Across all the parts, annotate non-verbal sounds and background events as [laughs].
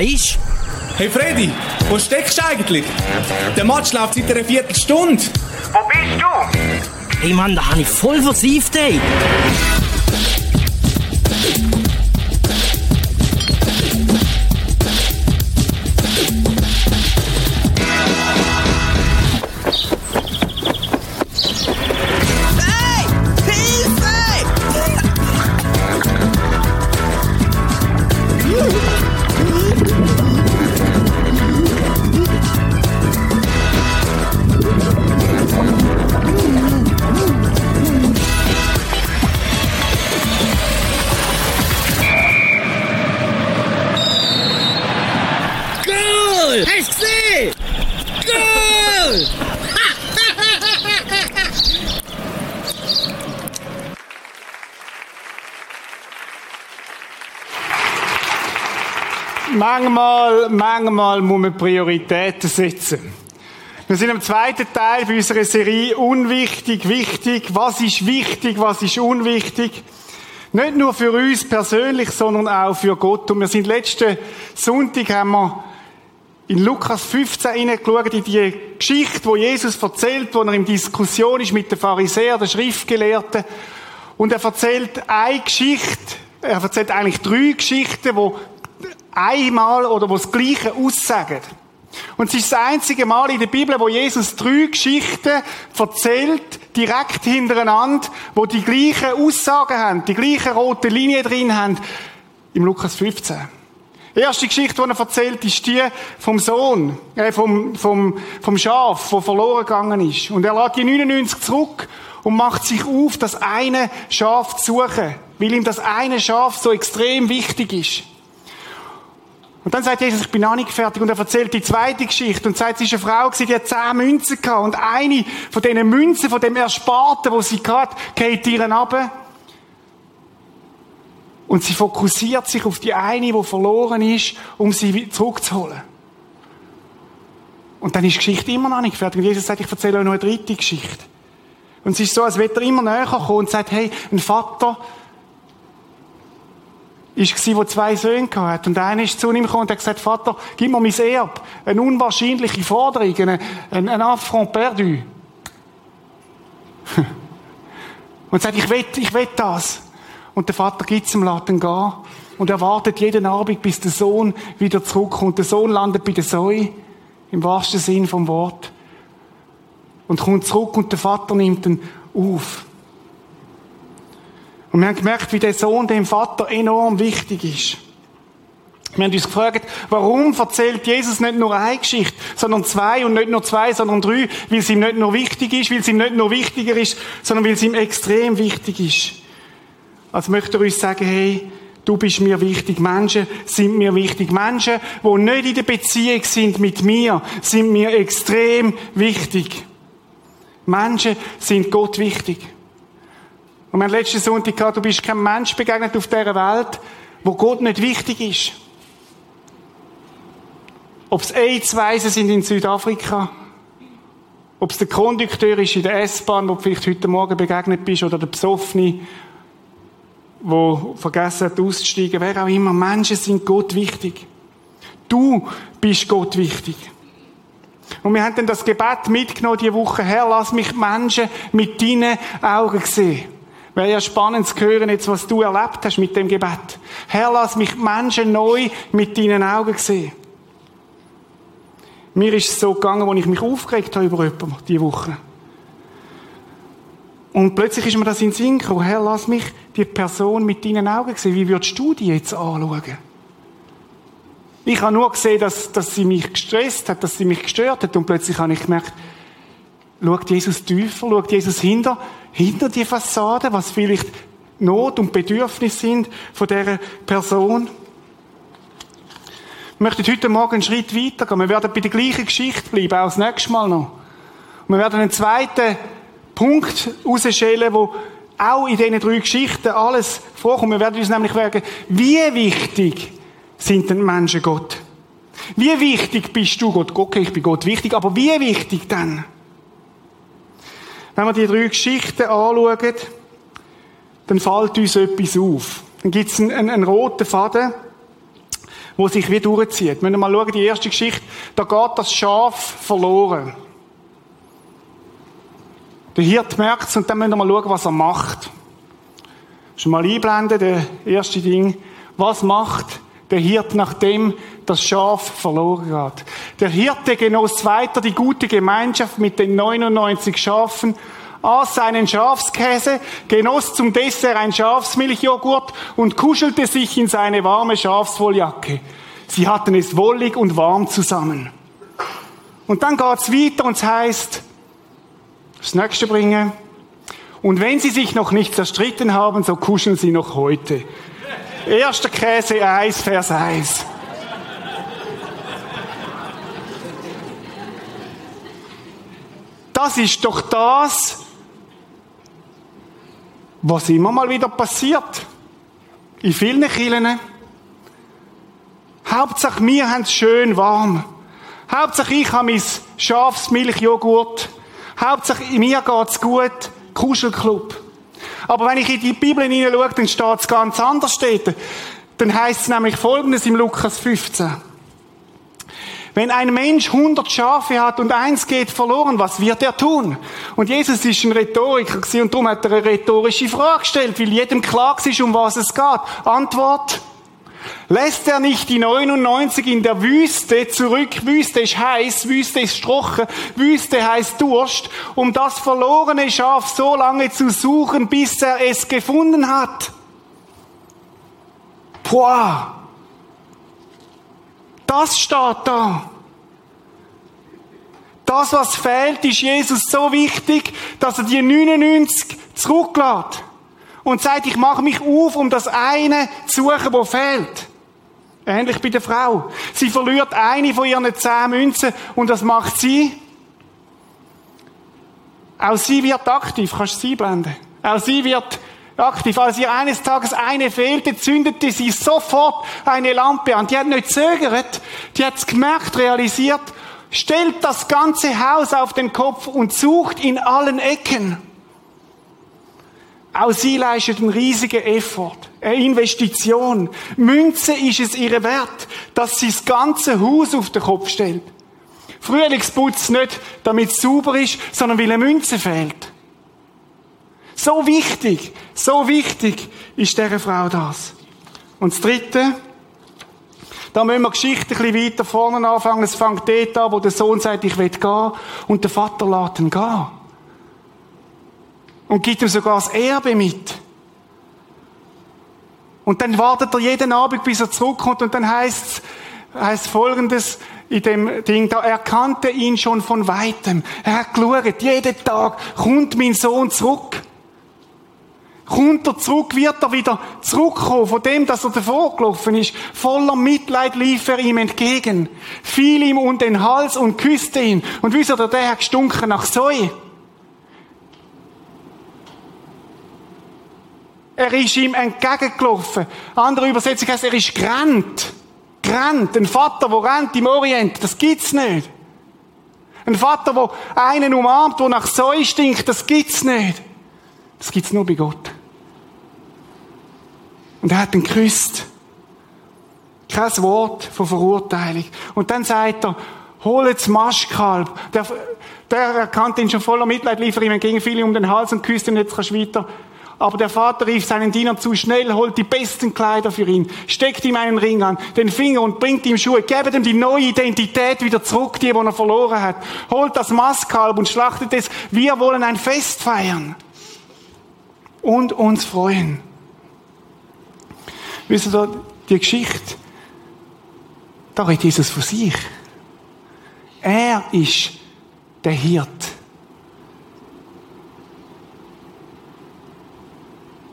Ist? Hey Freddy, wo steckst du eigentlich? Der Match läuft seit einer Viertelstunde. Wo bist du? Hey Mann, da habe ich voll versieft, ey. Manchmal, manchmal muss man Prioritäten setzen. Wir sind im zweiten Teil unserer Serie Unwichtig, wichtig. Was ist wichtig, was ist unwichtig? Nicht nur für uns persönlich, sondern auch für Gott. Und wir sind letzten Sonntag haben wir in Lukas 15 hineingeschaut, in die Geschichte, wo Jesus erzählt, wo er in Diskussion ist mit den Pharisäern, den Schriftgelehrten. Und er erzählt eine Geschichte, er erzählt eigentlich drei Geschichten, wo einmal oder wo das Gleiche aussagen. Und es ist das einzige Mal in der Bibel, wo Jesus drei Geschichten erzählt, direkt hintereinander, wo die gleichen Aussagen haben, die gleiche rote Linie drin haben, im Lukas 15. Die erste Geschichte, die er erzählt, ist die vom Sohn, äh, vom, vom, vom Schaf, wo verloren gegangen ist. Und er lädt die 99 zurück und macht sich auf, das eine Schaf zu suchen, weil ihm das eine Schaf so extrem wichtig ist. Und dann sagt Jesus, ich bin noch nicht fertig. Und er erzählt die zweite Geschichte und sagt, es ist eine Frau die hat zehn Münzen gehabt. Und eine von diesen Münzen, von dem Ersparten, wo sie hat, geht ihr runter. Und sie fokussiert sich auf die eine, die verloren ist, um sie zurückzuholen. Und dann ist die Geschichte immer noch nicht fertig. Und Jesus sagt, ich erzähle euch noch eine dritte Geschichte. Und es ist so, als wird er immer näher kommen und sagt, hey, ein Vater gsi, der zwei Söhne hatte. Und einer ist zu ihm gekommen und hat gesagt, Vater, gib mir mein Erb. Eine unwahrscheinliche Forderung, ein, ein, ein Affront perdu. [laughs] und sagt, ich will, ich will das. Und der Vater gibt es ihm, lässt ihn gehen. Und er wartet jeden Abend, bis der Sohn wieder zurückkommt. Der Sohn landet bei der Zoe, im wahrsten Sinn vom Wort. Und kommt zurück und der Vater nimmt ihn auf. Und wir haben gemerkt, wie der Sohn dem Vater enorm wichtig ist. Wir haben uns gefragt, warum erzählt Jesus nicht nur eine Geschichte, sondern zwei und nicht nur zwei, sondern drei, weil es ihm nicht nur wichtig ist, weil es ihm nicht nur wichtiger ist, sondern weil es ihm extrem wichtig ist. Also möchte er uns sagen, hey, du bist mir wichtig. Menschen sind mir wichtig. Menschen, die nicht in der Beziehung sind mit mir, sind mir extrem wichtig. Menschen sind Gott wichtig. Und wir haben letzten Sonntag gehabt, du bist kein Mensch begegnet auf dieser Welt, wo Gott nicht wichtig ist. Ob es AIDS-Weise sind in Südafrika, ob es der Kondukteur ist in der S-Bahn, wo du vielleicht heute Morgen begegnet bist, oder der Besoffene, wo vergessen hat auszusteigen, wer auch immer. Menschen sind Gott wichtig. Du bist Gott wichtig. Und wir haben dann das Gebet mitgenommen diese Woche. Herr, lass mich Menschen mit deinen Augen sehen. Wäre ja spannend zu hören, jetzt, was du erlebt hast mit dem Gebet. Herr, lass mich Menschen neu mit deinen Augen sehen. Mir ist es so gegangen, als ich mich aufgeregt habe über jemanden diese Woche. Und plötzlich ist mir das in den Sinn gekommen. Herr, lass mich die Person mit deinen Augen sehen. Wie würdest du die jetzt anschauen? Ich habe nur gesehen, dass, dass sie mich gestresst hat, dass sie mich gestört hat. Und plötzlich habe ich gemerkt, schaut Jesus tiefer, schaut Jesus hinter, hinter die Fassade, was vielleicht Not und Bedürfnis sind von dieser Person. Wir möchten heute Morgen einen Schritt weitergehen. Wir werden bei der gleichen Geschichte bleiben, auch das nächste Mal noch. Und wir werden einen zweiten Punkt herausstellen, wo auch in diesen drei Geschichten alles vorkommt. Wir werden uns nämlich fragen, wie wichtig sind denn Menschen Gott? Wie wichtig bist du Gott? Okay, ich bin Gott wichtig, aber wie wichtig dann? Wenn wir die drei Geschichten anschauen, dann fällt uns etwas auf. Dann gibt es einen, einen, einen roten Faden, wo sich wie durchzieht. Wenn wir mal schauen, die erste Geschichte, da geht das Schaf verloren. Der Hirt merkt es und dann müssen wir mal schauen, was er macht. Schon mal einblenden, der erste Ding. Was macht der Hirt, nachdem das Schaf verloren geht? Der Hirte genoss weiter die gute Gemeinschaft mit den 99 Schafen, aß seinen Schafskäse, genoss zum Dessert ein Schafsmilchjoghurt und kuschelte sich in seine warme Schafswolljacke. Sie hatten es wollig und warm zusammen. Und dann geht's weiter und es heißt, das nächste bringen. Und wenn sie sich noch nicht zerstritten haben, so kuscheln sie noch heute. Erster Käse 1, Vers 1. Das ist doch das, was immer mal wieder passiert. In vielen Kirchen. Hauptsache wir haben es schön warm. Hauptsache ich habe mein Schafsmilchjoghurt. Hauptsache mir geht's gut. Kuschelclub. Aber wenn ich in die Bibel hineinschaue, dann steht es ganz anders. Steht. Dann heißt es nämlich Folgendes im Lukas 15. Wenn ein Mensch 100 Schafe hat und eins geht verloren, was wird er tun? Und Jesus ist ein Rhetoriker und darum hat er eine rhetorische Frage gestellt, weil jedem klar ist, um was es geht. Antwort. Lässt er nicht die 99 in der Wüste zurück? Wüste ist heiß, Wüste ist strochen, Wüste heißt Durst, um das verlorene Schaf so lange zu suchen, bis er es gefunden hat. Boah! Das steht da. Das, was fehlt, ist Jesus so wichtig, dass er die 99 zurücklässt und sagt, ich mache mich auf, um das eine zu suchen, wo fehlt. Ähnlich bei der Frau. Sie verliert eine von ihren zehn Münzen und das macht sie. Auch sie wird aktiv, kannst du sie blenden. Auch sie wird aktiv. Als ihr eines Tages eine fehlte, zündete sie sofort eine Lampe an. Die hat nicht zögert, die hat es gemerkt, realisiert, stellt das ganze Haus auf den Kopf und sucht in allen Ecken. Auch sie leistet einen riesigen Effort, eine Investition. Münze ist es ihr wert, dass sie das ganze Haus auf den Kopf stellt. Frühlingsputz nicht, damit es sauber ist, sondern weil eine Münze fehlt. So wichtig, so wichtig ist dieser Frau das. Und das Dritte, da müssen wir Geschichte ein bisschen weiter vorne anfangen. Es fängt dort an, wo der Sohn sagt, ich will gehen, und der Vater lässt ihn gehen. Und gibt ihm sogar das Erbe mit. Und dann wartet er jeden Abend, bis er zurückkommt, und dann heißt heißt Folgendes, in dem Ding, da erkannte ihn schon von Weitem. Er hat geschaut, jeden Tag kommt mein Sohn zurück. Kommt er zurück, wird er wieder zurückkommen von dem, dass er davor gelaufen ist. Voller Mitleid lief er ihm entgegen, fiel ihm um den Hals und küsste ihn. Und wisst ihr, der hat gestunken nach Säue. Er ist ihm entgegengelaufen. Andere Übersetzung heißt, er ist gerannt. Gerannt. Ein Vater, der rennt im Orient, das gibt's nicht. Ein Vater, der einen umarmt, der nach Säue stinkt, das gibt's nicht. Das gibt's nur bei Gott. Und er hat ihn geküsst. Kein Wort von Verurteilung. Und dann sagt er, hol jetzt Maschkalb. Der, der erkannte ihn schon voller Mitleid, lief ihm entgegen, fiel ihm um den Hals und küsste ihn, jetzt kannst du weiter. Aber der Vater rief seinen Diener zu, schnell holt die besten Kleider für ihn, steckt ihm einen Ring an, den Finger und bringt ihm Schuhe, gebt ihm die neue Identität wieder zurück, die, die er verloren hat. Holt das Mastkalb und schlachtet es. Wir wollen ein Fest feiern. Und uns freuen. Wisst ihr, die Geschichte, da redet Jesus von sich. Er ist der Hirt.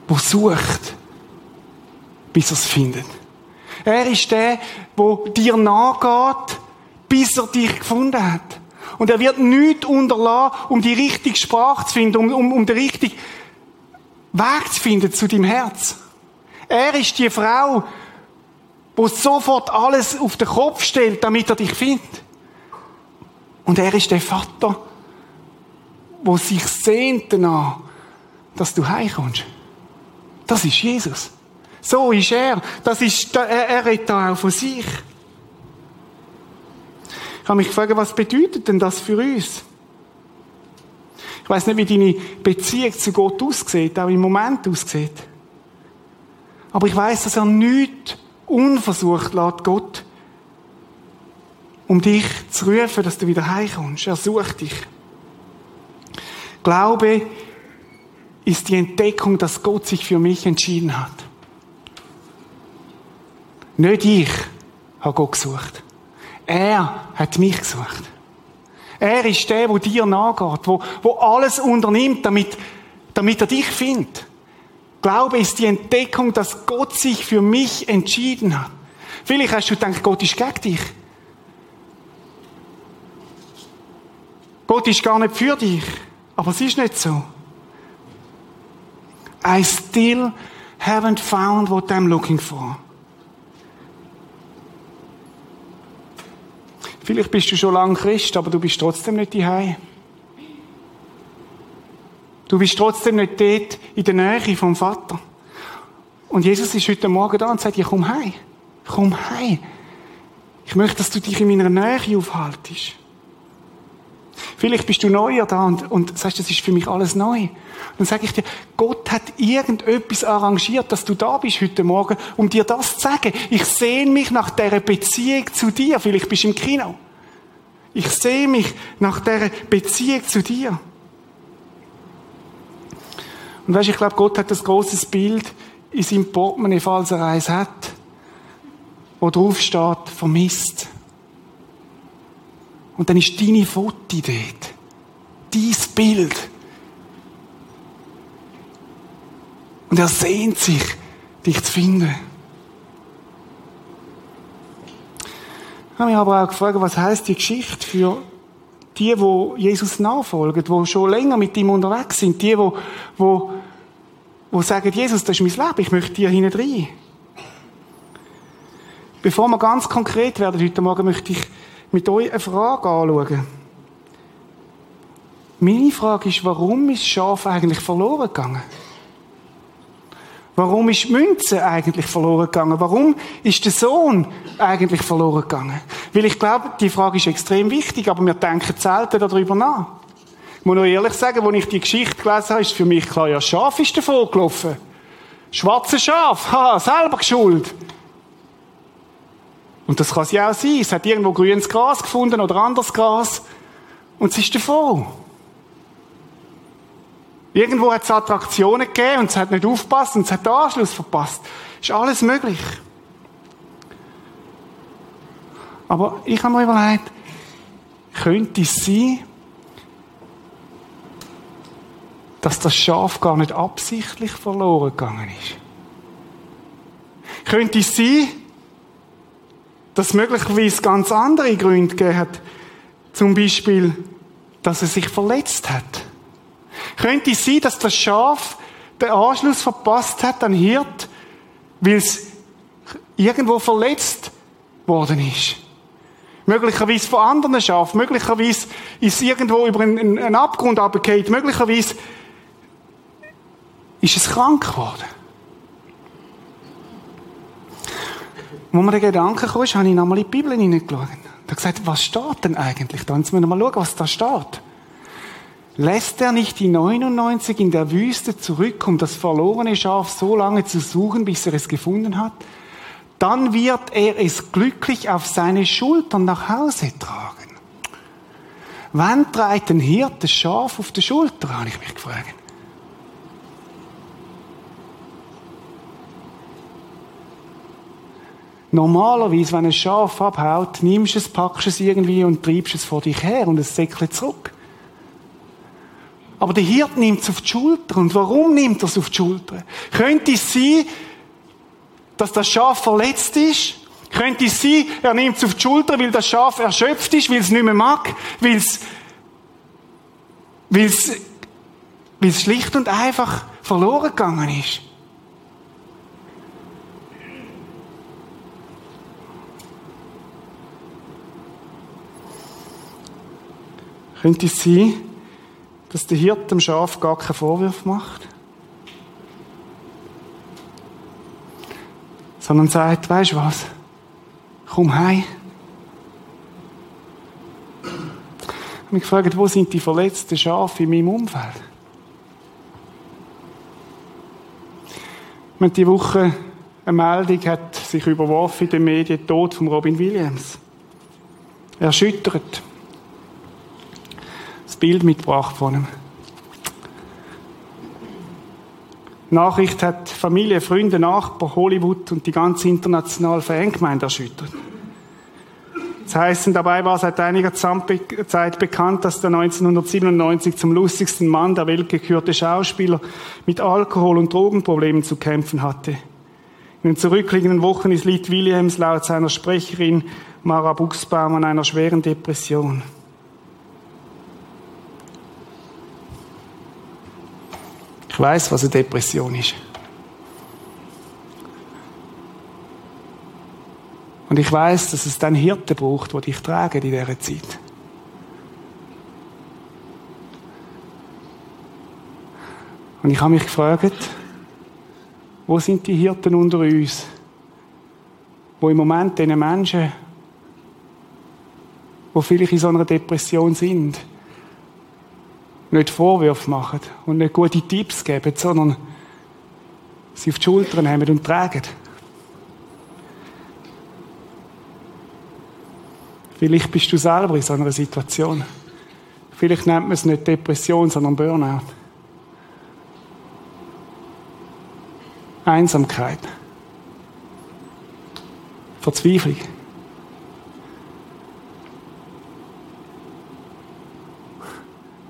Der sucht, bis er es findet. Er ist der, der dir nachgeht, bis er dich gefunden hat. Und er wird nichts unterlassen, um die richtige Sprache zu finden, um, um, um den richtigen Weg zu finden zu deinem Herz. Er ist die Frau, wo sofort alles auf den Kopf stellt, damit er dich findet. Und er ist der Vater, wo sich sehnt danach, dass du heimkommst. Das ist Jesus. So ist er. Das ist, er, redet da auch von sich. Ich habe mich gefragt, was bedeutet denn das für uns? Ich weiß nicht, wie deine Beziehung zu Gott aussieht, auch im Moment aussieht. Aber ich weiß, dass er nichts unversucht lässt, Gott, um dich zu rufen, dass du wieder heimkommst. Er sucht dich. Glaube ist die Entdeckung, dass Gott sich für mich entschieden hat. Nicht ich habe Gott gesucht. Er hat mich gesucht. Er ist der, wo dir nachgeht, wo, wo alles unternimmt, damit, damit er dich findet. Glaube ist die Entdeckung, dass Gott sich für mich entschieden hat. Vielleicht hast du gedacht, Gott ist gegen dich. Gott ist gar nicht für dich. Aber es ist nicht so. I still haven't found what I'm looking for. Vielleicht bist du schon lange Christ, aber du bist trotzdem nicht daheim. Du bist trotzdem nicht dort in der Nähe vom Vater. Und Jesus ist heute Morgen da und sagt, ich komm heim. Komm heim. Ich möchte, dass du dich in meiner Nähe aufhaltest. Vielleicht bist du neuer da und, und sagst, das ist für mich alles neu. Dann sage ich dir, Gott hat irgendetwas arrangiert, dass du da bist heute Morgen, um dir das zu sagen. Ich sehne mich nach dieser Beziehung zu dir. Vielleicht bist du im Kino. Ich sehe mich nach dieser Beziehung zu dir. Und weißt, ich glaube, Gott hat das großes Bild in seinem Portemonnaie, falls er eins hat, wo drauf steht, vermisst. Und dann ist deine Foto dort. Dein Bild. Und er sehnt sich, dich zu finden. Ich habe mich aber auch gefragt, was heißt die Geschichte für die, wo Jesus nachfolgen, die schon länger mit ihm unterwegs sind, die, wo, wo, wo sagen, Jesus, das ist mein Leben, ich möchte dir hinein. Bevor wir ganz konkret werden heute Morgen, möchte ich mit euch eine Frage anschauen. Meine Frage ist, warum ist das Schaf eigentlich verloren gegangen? Warum ist die Münze eigentlich verloren gegangen? Warum ist der Sohn eigentlich verloren gegangen? Weil ich glaube, die Frage ist extrem wichtig, aber wir denken selten darüber nach. Ich muss noch ehrlich sagen, als ich die Geschichte gelesen habe, ist für mich klar, ja, Schaf ist davon gelaufen. Schwarze Schaf, ha, selber geschuld. Und das kann sie auch sein. Es hat irgendwo grünes Gras gefunden oder anderes Gras. Und es ist davon. Irgendwo hat es Attraktionen gegeben und es hat nicht aufgepasst und es hat den Anschluss verpasst. Ist alles möglich. Aber ich habe mir überlegt, könnte es sein, dass das Schaf gar nicht absichtlich verloren gegangen ist? Könnte es sein, dass möglicherweise ganz andere Gründe gegeben hat. Zum Beispiel, dass er sich verletzt hat. Könnte es sein, dass das Schaf den Anschluss verpasst hat an Hirt, weil es irgendwo verletzt worden ist? Möglicherweise von anderen Schafen, möglicherweise ist es irgendwo über einen, einen Abgrund abgekehrt, möglicherweise ist es krank geworden. Wo mir der Gedanke kam, habe ich nochmal in die Bibel hineingeschaut. Da gesagt, was steht denn eigentlich da? Jetzt müssen wir mal schauen, was da steht. Lässt er nicht die 99 in der Wüste zurück, um das verlorene Schaf so lange zu suchen, bis er es gefunden hat? Dann wird er es glücklich auf seine Schultern nach Hause tragen. Wann trägt ein Hirt das Schaf auf der Schulter, habe ich mich gefragt. Normalerweise, wenn ein Schaf abhaut, nimmst du es, packst es irgendwie und treibst es vor dich her und es säckelt zurück. Aber der Hirt nimmt es auf die Schulter. Und warum nimmt er es auf die Schulter? Könnte es sein, dass das Schaf verletzt ist? Könnte es sein, er nimmt es auf die Schulter, weil das Schaf erschöpft ist, weil es nicht mehr mag, weil es, weil es, weil es schlicht und einfach verloren gegangen ist? Könnte es sein, dass der Hirte dem Schaf gar keinen Vorwurf macht? Sondern sagt, weisst du was? Komm heim. Ich habe mich gefragt, wo sind die verletzten Schafe in meinem Umfeld? Wir haben die Woche eine Meldung hat sich überworfen in den Medien, Tod von Robin Williams. Erschüttert. Das Bild mitgebracht von ihm. Nachricht hat Familie, Freunde, Nachbarn, Hollywood und die ganze internationale Fangemeinde erschüttert. Das heißt, dabei war seit einiger Zeit bekannt, dass der 1997 zum lustigsten Mann der Welt gekürte Schauspieler mit Alkohol- und Drogenproblemen zu kämpfen hatte. In den zurückliegenden Wochen ist Lied Williams laut seiner Sprecherin Mara Buchsbaum an einer schweren Depression. Ich weiß, was eine Depression ist. Und ich weiß, dass es dann Hirten braucht, die dich tragen in dieser Zeit. Und ich habe mich gefragt, wo sind die Hirten unter uns, wo im Moment diesen Menschen, wo vielleicht in so einer Depression sind, nicht Vorwürfe machen und nicht gute Tipps geben, sondern sie auf die Schultern nehmen und tragen. Vielleicht bist du selber in so einer Situation. Vielleicht nennt man es nicht Depression, sondern Burnout. Einsamkeit. Verzweiflung.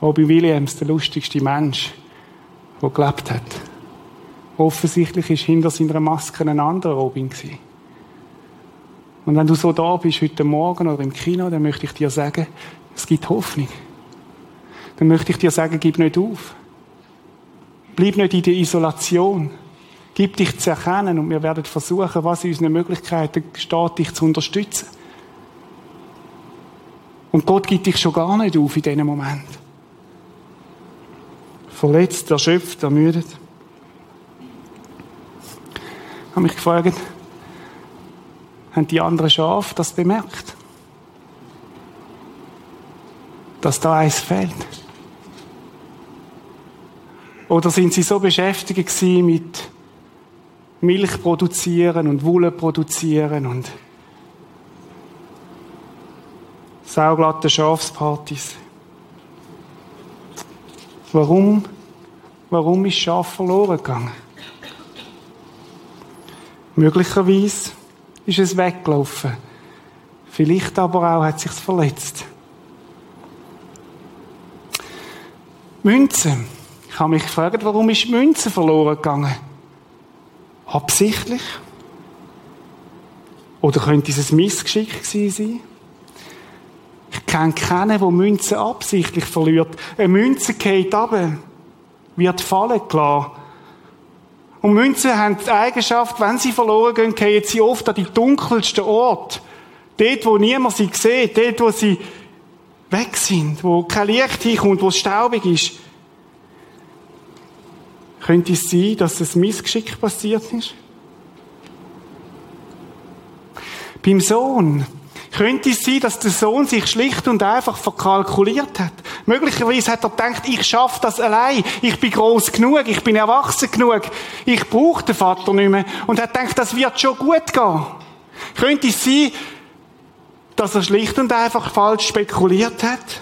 Robbie Williams, der lustigste Mensch, der gelebt hat. Offensichtlich ist hinter seiner Maske ein anderer Robin. Und wenn du so da bist heute Morgen oder im Kino, dann möchte ich dir sagen, es gibt Hoffnung. Dann möchte ich dir sagen, gib nicht auf. Bleib nicht in der Isolation. Gib dich zu erkennen und wir werden versuchen, was in unseren Möglichkeiten steht, dich zu unterstützen. Und Gott gibt dich schon gar nicht auf in diesem Moment. Verletzt, erschöpft, ermüdet. Ich habe mich gefragt, haben die anderen Schafe das bemerkt? Dass da eins fehlt? Oder sind sie so beschäftigt mit Milch produzieren und Wolle produzieren und sauglatte Schafspartys? Warum, warum ist Schaf verloren gegangen? Möglicherweise ist es weggelaufen. Vielleicht aber auch hat sich's verletzt. Münze. Ich habe mich gefragt, warum ist Münze verloren gegangen? Absichtlich? Oder könnte es ein Missgeschick sein? Ich kenne keinen, der Münze absichtlich verliert. Eine Münze geht ab, wird fallen gelassen und Münzen haben die Eigenschaft, wenn sie verloren gehen, gehen sie oft an die dunkelsten Orte. Dort, wo niemand sie sieht, dort, wo sie weg sind, wo kein Licht hinkommt, wo es staubig ist. Könnte es sein, dass das Missgeschick passiert ist? Beim Sohn könnte es sein, dass der Sohn sich schlicht und einfach verkalkuliert hat. Möglicherweise hat er gedacht, ich schaffe das allein. Ich bin groß genug, ich bin erwachsen genug. Ich brauche den Vater nicht mehr. Und hat gedacht, das wird schon gut gehen. Könnte es sein, dass er schlicht und einfach falsch spekuliert hat?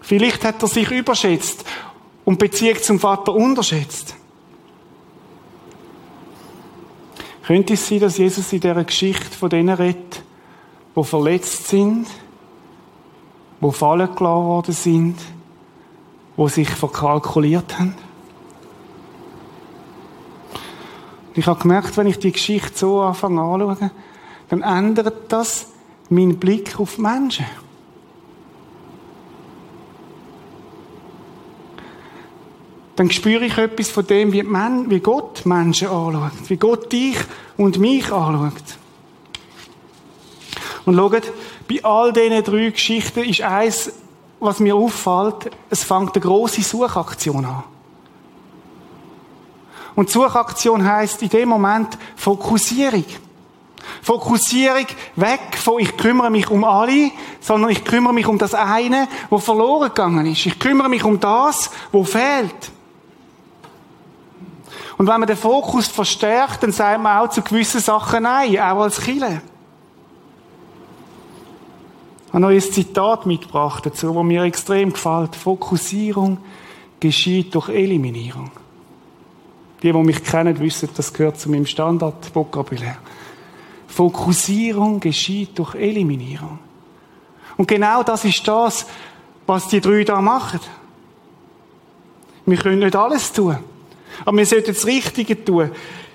Vielleicht hat er sich überschätzt und Beziehung zum Vater unterschätzt. Könnte es sein, dass Jesus in dieser Geschichte von denen redet, die verletzt sind, die fallen gelassen worden sind, die sich verkalkuliert haben. ich habe gemerkt, wenn ich die Geschichte so anfange anzuschauen, dann ändert das meinen Blick auf Menschen. Dann spüre ich etwas von dem, wie Gott Menschen anschaut, wie Gott dich und mich anschaut. Und schaut, bei all diesen drei Geschichten ist eins was mir auffällt, es fängt eine große Suchaktion an. Und Suchaktion heißt in dem Moment Fokussierung. Fokussierung weg von ich kümmere mich um alle, sondern ich kümmere mich um das eine, wo verloren gegangen ist. Ich kümmere mich um das, wo fehlt. Und wenn man den Fokus verstärkt, dann sagt man auch zu gewissen Sachen Nein, auch als Kille. Habe noch ein Zitat mitgebracht dazu, das mir extrem gefällt. Fokussierung geschieht durch Eliminierung. Die, die mich kennen, wissen, das gehört zu meinem Standardvokabulär. Fokussierung geschieht durch Eliminierung. Und genau das ist das, was die drei da machen. Wir können nicht alles tun. Aber wir sollten das Richtige tun.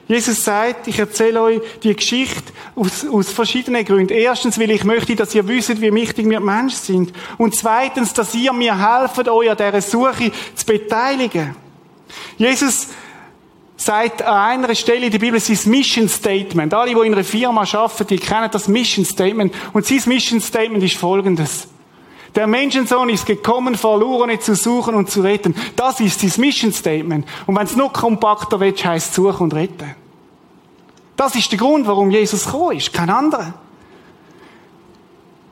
Jesus sagt, ich erzähle euch die Geschichte aus, aus verschiedenen Gründen. Erstens, weil ich möchte, dass ihr wisst, wie wichtig wir Menschen sind. Und zweitens, dass ihr mir helft, euch an dieser Suche zu beteiligen. Jesus sagt an einer Stelle in der Bibel sein Mission Statement. Alle, die in einer Firma arbeiten, die kennen das Mission Statement. Und sein Mission Statement ist folgendes. Der Menschensohn ist gekommen, Verlorene zu suchen und zu retten. Das ist sein Mission Statement. Und wenn es noch kompakter wird, heisst es suchen und retten. Das ist der Grund, warum Jesus gekommen ist. Kein anderer.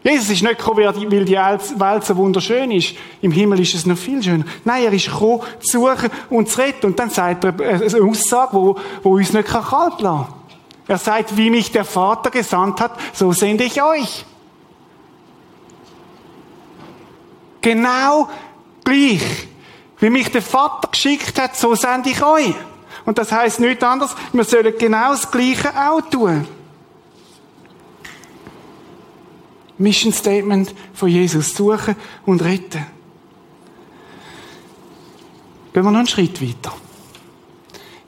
Jesus ist nicht gekommen, weil die Welt so wunderschön ist. Im Himmel ist es noch viel schöner. Nein, er ist gekommen, zu suchen und zu retten. Und dann sagt er eine Aussage, wo, wo uns nicht kalt lassen kann. Er sagt, wie mich der Vater gesandt hat, so sende ich euch. Genau gleich. Wie mich der Vater geschickt hat, so sende ich euch. Und das heißt nichts anderes, wir sollen genau das Gleiche auch tun. Mission Statement von Jesus. Suchen und retten. Gehen wir noch einen Schritt weiter.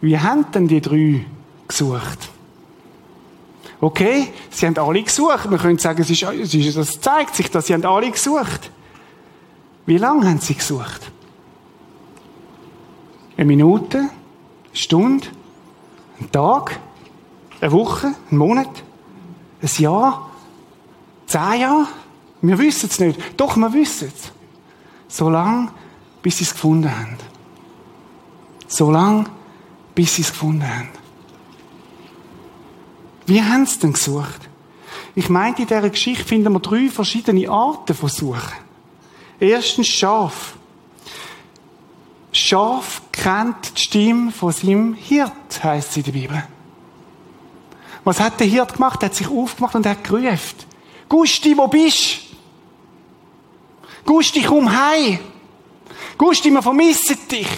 Wie haben denn die drei gesucht? Okay, sie haben alle gesucht. Man könnte sagen, es ist, es zeigt sich, dass sie haben alle gesucht. Wie lange haben sie gesucht? Eine Minute? Eine Stunde? Ein Tag? Eine Woche? Ein Monat? Ein Jahr? Zehn Jahre? Wir wissen es nicht. Doch, wir wissen es. So lange, bis sie es gefunden haben. So lange, bis sie es gefunden haben. Wie haben sie denn gesucht? Ich meinte, in dieser Geschichte finden wir drei verschiedene Arten von Suchen. Erstens Schaf. Schaf kennt die Stimme von seinem Hirt, heißt es in der Bibel. Was hat der Hirt gemacht? Er hat sich aufgemacht und hat gerufen. Gusti, wo bist? Gusti, komm heim. Gusti, wir vermissen dich.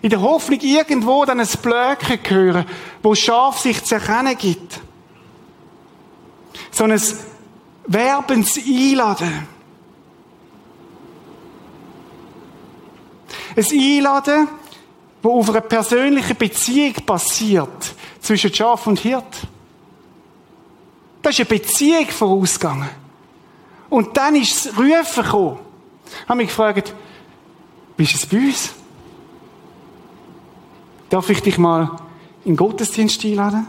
In der Hoffnung, irgendwo dann ein Blöcke hören, wo Schaf sich zu erkennen gibt. So ein Werbens Einladen. Ein Einladen, wo auf einer persönlichen Beziehung passiert zwischen Schaf und Hirt. Da ist eine Beziehung vorausgegangen. Und dann ist das Rufen gekommen. Ich habe mich gefragt, bist es bei uns? Darf ich dich mal in den Gottesdienst einladen?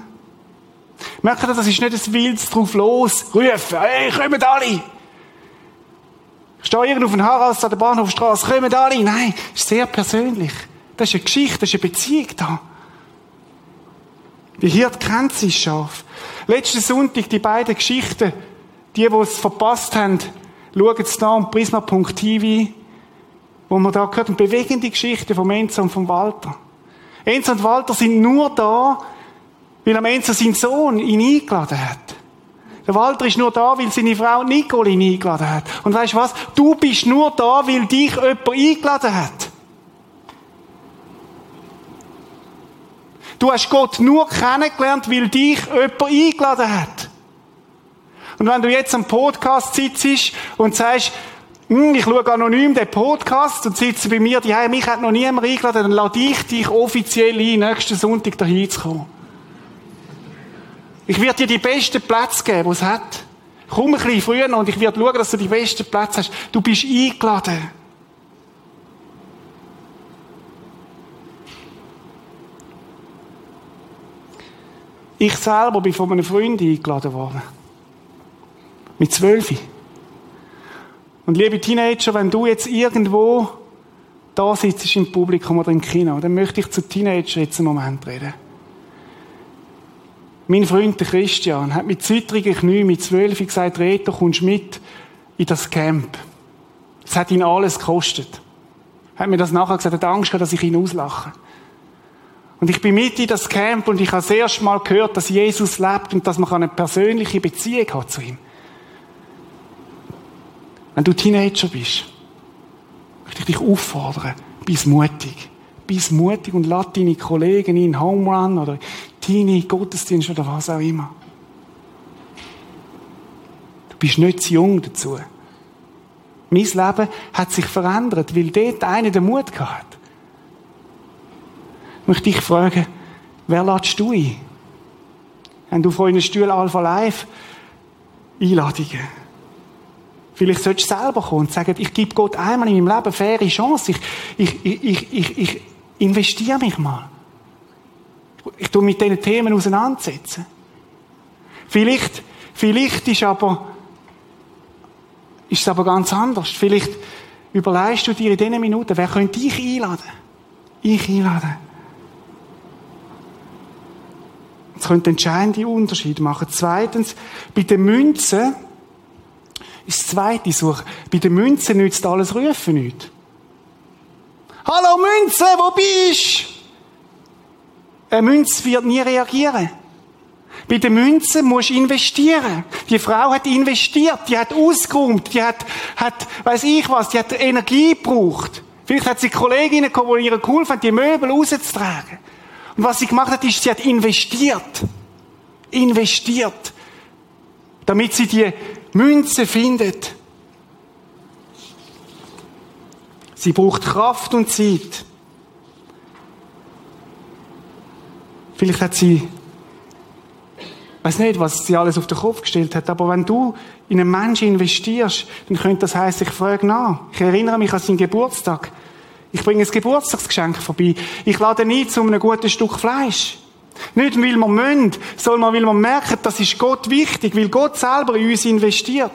Merkt ihr, das ist nicht ein wildes drauf los, rufen, hey, kommen alle! Stehe irgendwo auf dem Harals an der Bahnhofstraße, kommen alle! Nein, ist sehr persönlich. Das ist eine Geschichte, das ist eine Beziehung da. Die Hirt kennt sich scharf. Letzten Sonntag die beiden Geschichten, die, die es verpasst haben, schauen es da um prisma.tv, wo man da gehört, eine bewegende Geschichte von Enzo und von Walter. Enzo und Walter sind nur da, weil am Enzo sein Sohn ihn eingeladen hat. Der Walter ist nur da, weil seine Frau Nicole ihn eingeladen hat. Und weißt du was? Du bist nur da, weil dich jemand eingeladen hat. Du hast Gott nur kennengelernt, weil dich jemand eingeladen hat. Und wenn du jetzt am Podcast sitzt und sagst, hm, ich schaue anonym den Podcast und sitze bei mir, die mich hat noch niemand eingeladen, dann lade ich dich offiziell ein, nächsten Sonntag dahin zu kommen. Ich werde dir die besten Plätze geben, die es hat. Komm ein bisschen früher und ich werde schauen, dass du die besten Plätze hast. Du bist eingeladen. Ich selber bin von einem Freund eingeladen worden. Mit zwölf. Und liebe Teenager, wenn du jetzt irgendwo da sitzt im Publikum oder im Kino, dann möchte ich zu Teenager jetzt einen Moment reden. Mein Freund der Christian hat mit zittrigen Knie mit zwölf gesagt, Reto, kommst mit in das Camp. Es hat ihn alles gekostet. Hat mir das nachher gesagt, er hat Angst gehabt, dass ich ihn auslache. Und ich bin mit in das Camp und ich habe das erste Mal gehört, dass Jesus lebt und dass man eine persönliche Beziehung hat zu ihm. Wenn du Teenager bist, möchte ich dich auffordern, bist mutig. Bist mutig und lass deine Kollegen in Home Run oder Teenie, Gottesdienst oder was auch immer. Du bist nicht zu jung dazu. Mein Leben hat sich verändert, weil dort einer den Mut gehabt Ich möchte dich fragen, wer lädst du ein? Wenn du vor einem Stuhl Alpha Live Einladungen. Vielleicht solltest du selber kommen und sagen, ich gebe Gott einmal in meinem Leben faire Chance. Ich, ich, ich, ich, ich investiere mich mal. Ich tue mit diesen Themen auseinandersetzen. Vielleicht, vielleicht ist aber ist es aber ganz anders. Vielleicht überlegst du dir in diesen Minuten, wer könnte ich einladen? Ich einladen. Das könnte entscheidende Unterschied machen. Zweitens, bei den Münzen ist das zweite Suche. Bei den Münzen nützt alles Rufen nicht. Hallo Münze, wo bist du? Eine Münze wird nie reagieren. Bei den Münzen musst du investieren. Die Frau hat investiert, die hat ausgeräumt, die hat, hat, weiß ich was, die hat Energie gebraucht. Vielleicht hat sie Kolleginnen gehabt, die ihr geholfen haben, die Möbel rauszutragen. Und was sie gemacht hat, ist, sie hat investiert. Investiert. Damit sie die Münze findet. Sie braucht Kraft und Zeit. Vielleicht hat sie weiß nicht, was sie alles auf den Kopf gestellt hat, aber wenn du in einen Menschen investierst, dann könnte das heißen, ich frage nach. Ich erinnere mich an seinen Geburtstag. Ich bringe ein Geburtstagsgeschenk vorbei. Ich lade nie zu einem guten Stück Fleisch. Nicht, weil wir müssen, sondern weil wir merken, das ist Gott wichtig, weil Gott selber in uns investiert.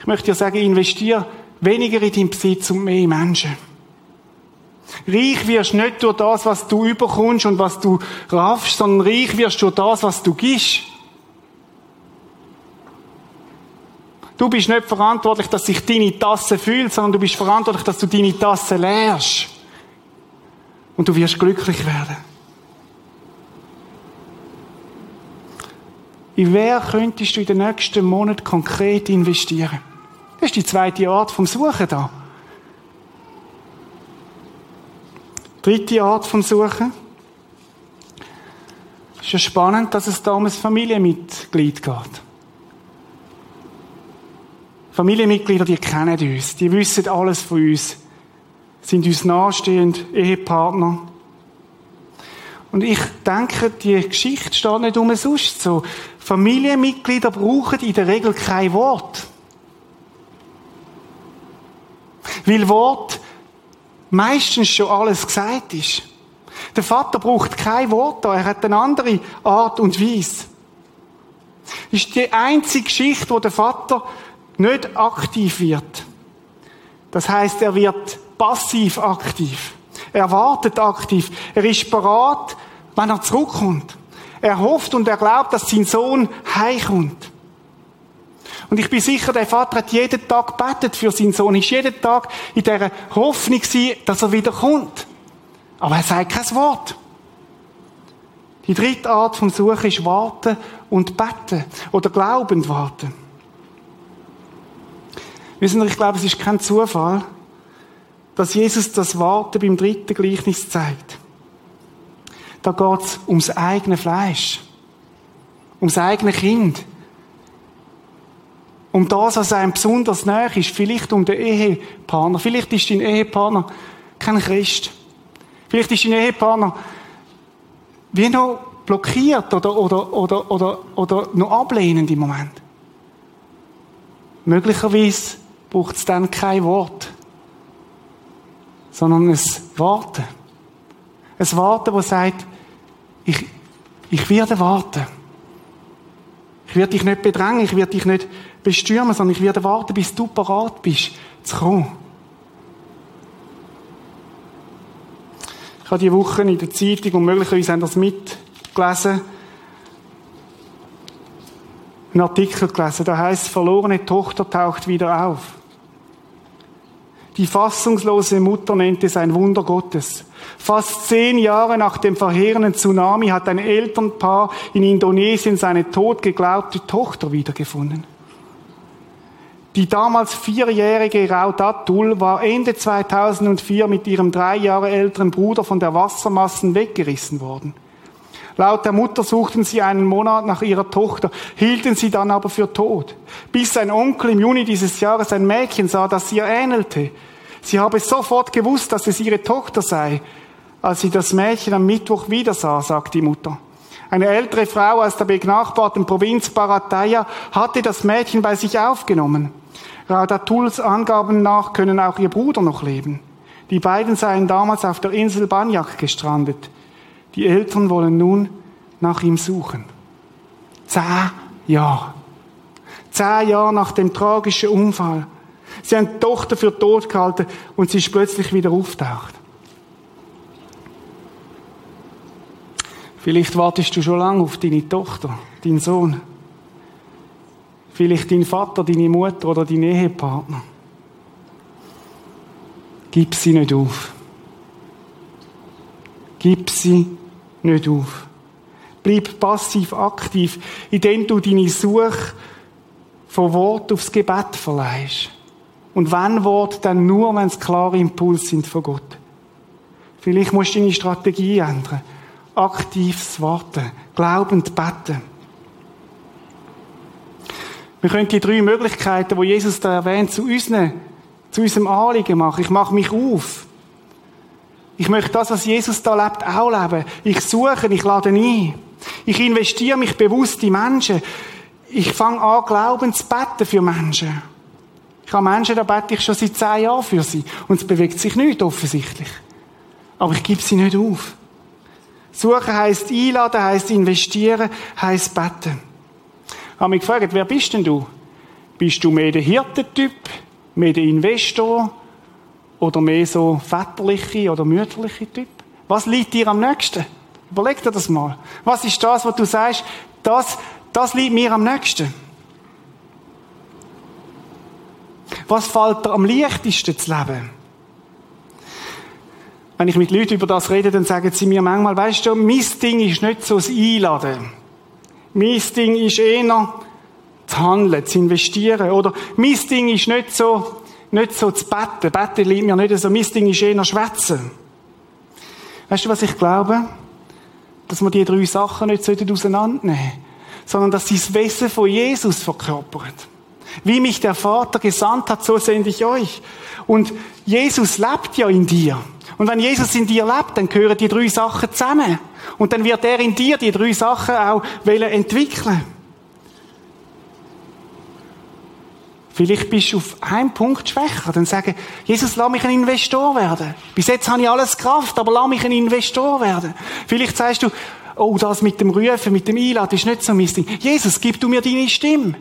Ich möchte dir sagen, investiere weniger in deinen Besitz und mehr in Menschen. Reich wirst nicht durch das, was du überkommst und was du raffst, sondern reich wirst durch das, was du gibst. Du bist nicht verantwortlich, dass sich deine Tasse fühlt, sondern du bist verantwortlich, dass du deine Tasse leerst. Und du wirst glücklich werden. In wer könntest du in den nächsten Monaten konkret investieren? Das ist die zweite Art vom Suchen da. Dritte Art vom Suchen. Es ist ja spannend, dass es da um ein Familienmitglied geht. Familienmitglieder, die kennen uns, die wissen alles von uns, sind uns nahestehend, Ehepartner. Und ich denke, die Geschichte steht nicht umsonst so. Familienmitglieder brauchen in der Regel kein Wort. Weil Wort meistens schon alles gesagt ist. Der Vater braucht kein Wort da, er hat eine andere Art und Weise. Das ist die einzige Geschichte, wo der Vater nicht aktiv wird. Das heißt, er wird passiv aktiv. Er wartet aktiv. Er ist bereit, wenn er zurückkommt. Er hofft und er glaubt, dass sein Sohn heimkommt. Und ich bin sicher, der Vater hat jeden Tag gebetet für seinen Sohn, ist jeden Tag in dieser Hoffnung gewesen, dass er wieder kommt. Aber er sagt kein Wort. Die dritte Art vom Suchen ist warten und beten. Oder glaubend warten. Wissen Sie, ich glaube, es ist kein Zufall, dass Jesus das Warten beim dritten Gleichnis zeigt. Da geht es ums eigene Fleisch. Ums eigene Kind um das, was einem besonders näher ist. Vielleicht um den Ehepartner. Vielleicht ist dein Ehepartner kein Christ. Vielleicht ist dein Ehepartner wie noch blockiert oder, oder, oder, oder, oder noch ablehnend im Moment. Möglicherweise braucht es dann kein Wort, sondern ein Warten. Ein Warten, das sagt, ich, ich werde warten. Ich werde dich nicht bedrängen, ich werde dich nicht bestürmen, sondern ich werde warten, bis du parat bist, zu kommen. Ich habe diese Woche in der Zeitung, und möglicherweise haben das mitgelesen, einen Artikel gelesen, da heißt, verlorene Tochter taucht wieder auf. Die fassungslose Mutter nennt es ein Wunder Gottes. Fast zehn Jahre nach dem verheerenden Tsunami hat ein Elternpaar in Indonesien seine tot geglaubte Tochter wiedergefunden. Die damals vierjährige Raudatul war Ende 2004 mit ihrem drei Jahre älteren Bruder von der Wassermassen weggerissen worden. Laut der Mutter suchten sie einen Monat nach ihrer Tochter, hielten sie dann aber für tot. Bis sein Onkel im Juni dieses Jahres ein Mädchen sah, das ihr ähnelte. Sie habe sofort gewusst, dass es ihre Tochter sei. Als sie das Mädchen am Mittwoch wieder sah, sagt die Mutter. Eine ältere Frau aus der benachbarten Provinz Barataya hatte das Mädchen bei sich aufgenommen. Radatuls Angaben nach können auch ihr Bruder noch leben. Die beiden seien damals auf der Insel Banyak gestrandet. Die Eltern wollen nun nach ihm suchen. Zehn Jahre. Zehn Jahre nach dem tragischen Unfall. Sie haben die Tochter für tot gehalten und sie ist plötzlich wieder auftaucht. Vielleicht wartest du schon lange auf deine Tochter, deinen Sohn. Vielleicht dein Vater, deine Mutter oder dein Ehepartner. Gib sie nicht auf. Gib sie nicht auf. Bleib passiv aktiv, indem du deine Suche von Wort aufs Gebet verleihst. Und wenn Wort, dann nur, wenn es klare Impulse sind von Gott. Vielleicht musst du deine Strategie ändern. Aktives Warten, glaubend beten. Wir können die drei Möglichkeiten, wo Jesus da erwähnt, zu unseren, zu unserem Anliegen machen. Ich mache mich auf. Ich möchte das, was Jesus da lebt, auch leben. Ich suche, ich lade ein. Ich investiere mich bewusst in Menschen. Ich fange an, Glauben zu beten für Menschen. Ich habe Menschen, da bete ich schon seit zehn Jahren für sie. Und es bewegt sich nicht, offensichtlich. Aber ich gebe sie nicht auf. Suchen heisst einladen, heisst investieren, heisst beten. Ich habe mich gefragt, wer bist denn du? Bist du mehr der Hirtentyp, mehr der Investor oder mehr so väterliche oder mütterliche Typ? Was liegt dir am nächsten? Überleg dir das mal. Was ist das, was du sagst, das, das liegt mir am nächsten? Was fällt dir am leichtesten zu leben? Wenn ich mit Leuten über das rede, dann sagen sie mir manchmal, weißt du, mein Ding ist nicht so das Einladen. Mein Ding ist eher zu handeln, zu investieren. Oder mein Ding ist nicht so, nicht so zu beten. Beten liegt mir nicht so. Mein Ding ist eher schwätzen. Weißt du, was ich glaube? Dass wir die drei Sachen nicht auseinandernehmen sollten, sondern dass sie das Wesen von Jesus verkörpert. Wie mich der Vater gesandt hat, so sende ich euch. Und Jesus lebt ja in dir. Und wenn Jesus in dir lebt, dann gehören die drei Sachen zusammen. Und dann wird er in dir die drei Sachen auch entwickeln. Vielleicht bist du auf einem Punkt schwächer. Dann sagen, Jesus, lass mich ein Investor werden. Bis jetzt habe ich alles Kraft, aber lass mich ein Investor werden. Vielleicht sagst du, oh, das mit dem Rufen, mit dem Einladen ist nicht so mein Ding. Jesus, gib du mir deine Stimme.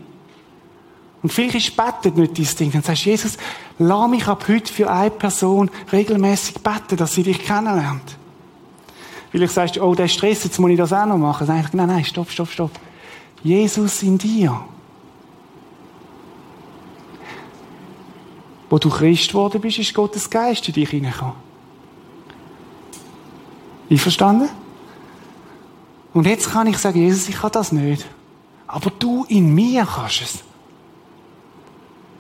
Und vielleicht ist Betten nicht dein Ding. Dann sagst du, Jesus, lass mich ab heute für eine Person regelmäßig beten, dass sie dich kennenlernt. Vielleicht sagst du, oh, der Stress, jetzt muss ich das auch noch machen. Dann nein, nein, stopp, stopp, stopp. Jesus in dir. Wo du Christ geworden bist, ist Gottes Geist in dich hineingekommen. Einverstanden? Und jetzt kann ich sagen, Jesus, ich kann das nicht. Aber du in mir kannst es.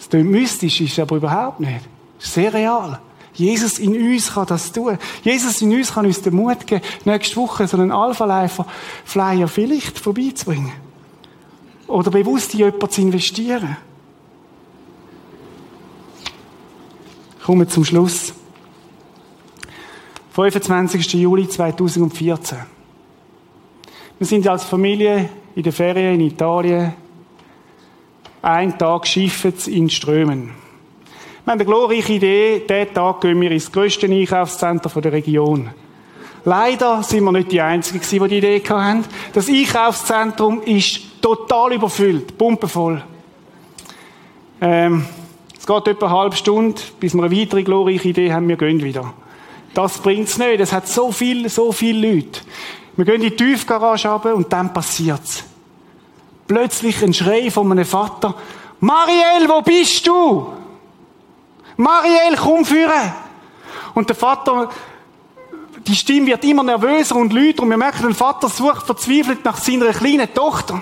Das klingt mystisch, ist aber überhaupt nicht. Ist sehr real. Jesus in uns kann das tun. Jesus in uns kann uns den Mut geben, nächste Woche so einen Alpha-Flyer vielleicht vorbeizubringen. Oder bewusst in jemanden zu investieren. Kommen wir zum Schluss. 25. Juli 2014. Wir sind als Familie in der Ferien in Italien ein Tag schiffen in Strömen. Wir haben eine glorreiche Idee. Diesen Tag gehen wir ins grösste Einkaufszentrum der Region. Leider sind wir nicht die Einzigen, die die Idee hatten. Das Einkaufszentrum ist total überfüllt, pumpenvoll. Ähm, es geht etwa eine halbe Stunde, bis wir eine weitere glorreiche Idee haben, wir gehen wieder. Das bringt's nicht. Es hat so viel, so viele Leute. Wir gehen in die Tiefgarage runter und dann passiert's. Plötzlich ein Schrei von einem Vater. Marielle, wo bist du? Marielle, komm führen! Und der Vater, die Stimme wird immer nervöser und lauter und wir merken, der Vater sucht verzweifelt nach seiner kleinen Tochter.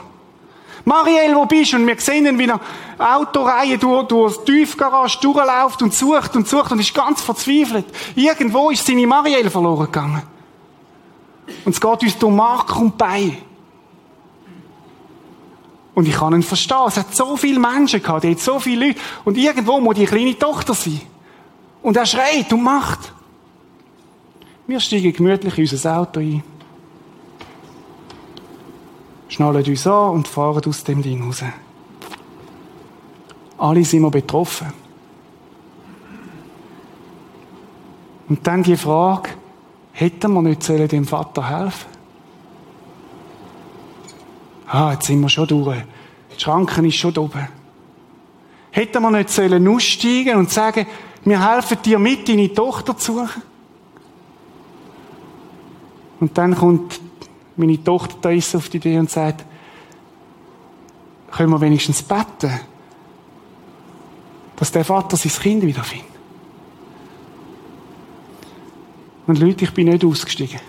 Marielle, wo bist du? Und wir sehen ihn, wie er Autoreihe durch, durch die Tiefgarage durchläuft und sucht und sucht und ist ganz verzweifelt. Irgendwo ist seine Marielle verloren gegangen. Und es geht uns durch Mark und Bein. Und ich kann ihn verstehen. Es hat so viele Menschen gehabt, dort so viele Leute. Und irgendwo muss die kleine Tochter sein. Und er schreit und macht. Wir steigen gemütlich in unser Auto ein. Schnallen uns an und fahren aus dem Ding raus. Alle sind wir betroffen. Und dann die Frage, hätten wir nicht dem Vater helfen Ah, jetzt sind wir schon durch. Die Schranken ist schon oben. Hätten wir nicht sollen aussteigen und sagen, wir helfen dir mit, deine Tochter zu suchen? Und dann kommt meine Tochter da ist auf die Idee und sagt, können wir wenigstens beten, dass der Vater sein Kind wiederfindet. Und Leute, ich bin nicht ausgestiegen.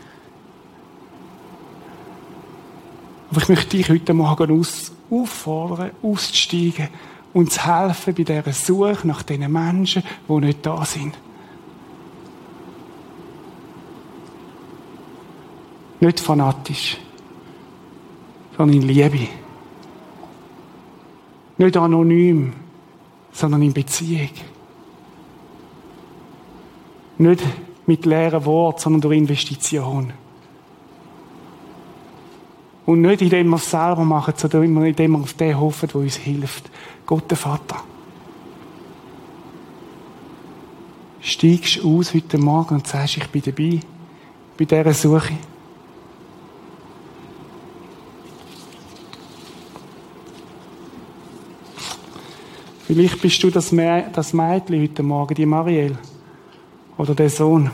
Aber ich möchte dich heute Morgen auffordern, auszusteigen und zu helfen bei dieser Suche nach diesen Menschen, die nicht da sind. Nicht fanatisch, sondern in Liebe. Nicht anonym, sondern in Beziehung. Nicht mit leeren Worten, sondern durch Investition. Und nicht indem wir es selber machen, sondern indem wir auf den hoffen, der uns hilft. Gott, der Vater. Steigst du aus heute Morgen und sagst, ich bin dabei, bei dieser Suche. Vielleicht bist du das, Mädchen heute Morgen, die Marielle. Oder der Sohn.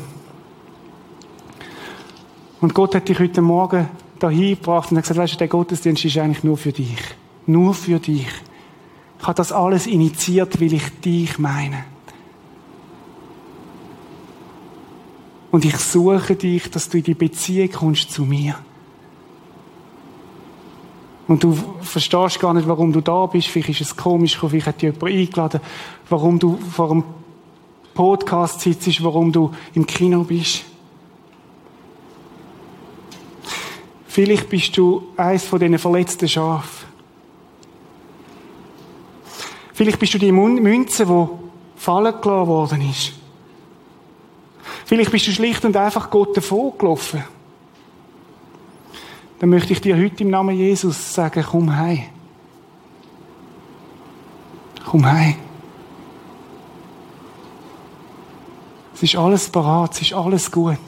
Und Gott hat dich heute Morgen dahin gebracht und hat gesagt, weißt du, der Gottesdienst ist eigentlich nur für dich. Nur für dich. Ich habe das alles initiiert, weil ich dich meine. Und ich suche dich, dass du in die Beziehung kommst zu mir. Und du verstehst gar nicht, warum du da bist. Vielleicht ist es komisch, vielleicht hat dich jemand eingeladen, warum du vor einem Podcast sitzt, warum du im Kino bist. Vielleicht bist du eins von diesen verletzten Schafen. Vielleicht bist du die Münze, die fallen gelassen worden ist. Vielleicht bist du schlicht und einfach Gott davon gelaufen. Dann möchte ich dir heute im Namen Jesus sagen, komm heim. Komm heim. Es ist alles parat, es ist alles gut.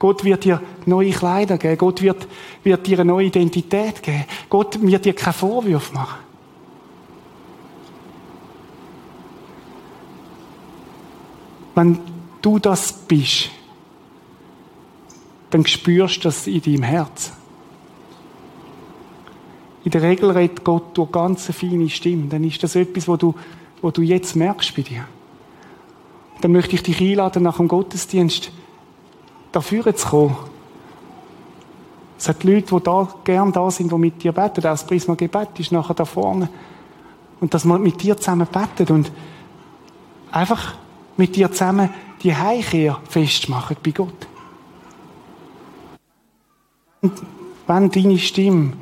Gott wird dir neue Kleider geben. Gott wird, wird dir eine neue Identität geben. Gott wird dir keinen Vorwurf machen. Wenn du das bist, dann spürst du das in deinem Herz. In der Regel redet Gott durch ganz feine Stimme. Dann ist das etwas, wo du, wo du jetzt merkst bei dir. Dann möchte ich dich einladen, nach dem Gottesdienst dafür zu kommen. Es hat Leute, die da, gern da sind, die mit dir beten. Das Prisma Gebet ist nachher da vorne. Und dass man mit dir zusammen betet und einfach mit dir zusammen die Heimkehr festmachen bei Gott. Und wenn deine Stimme,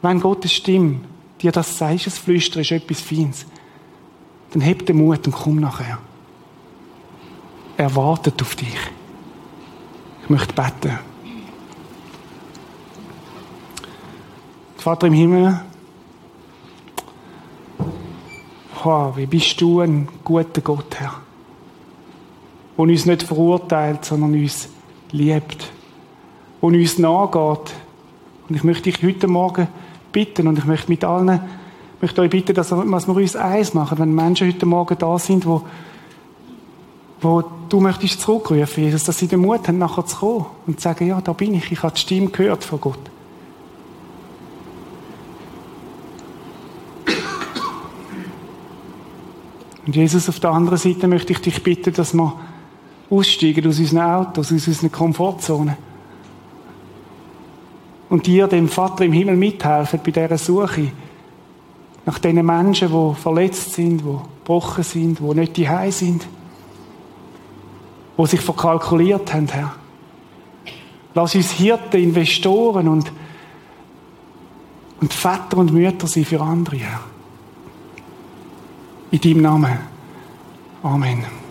wenn Gottes Stimme dir das sagt, es Flüstern ist etwas Feines, dann heb den Mut und komm nachher. Er wartet auf dich. Ich möchte beten. Vater im Himmel, oh, wie bist du ein guter Gott, Herr, der uns nicht verurteilt, sondern uns liebt, der uns nachgeht. Und ich möchte dich heute Morgen bitten und ich möchte mit allen möchte euch bitten, dass wir uns eins machen, wenn Menschen heute Morgen da sind, wo, wo du möchtest zurückrufen, Jesus, dass sie den Mut haben, nachher zu kommen und zu sagen, ja, da bin ich, ich habe die Stimme gehört von Gott. Und Jesus, auf der anderen Seite möchte ich dich bitten, dass wir aussteigen aus unseren Autos, aus unseren Komfortzonen. Und dir, dem Vater im Himmel, mithelfen bei dieser Suche nach diesen Menschen, die verletzt sind, die gebrochen sind, die nicht die sind, die sich verkalkuliert haben, Herr. Lass uns Hirten, Investoren und, und Väter und Mütter sein für andere, Herr. In deinem Namen. Amen.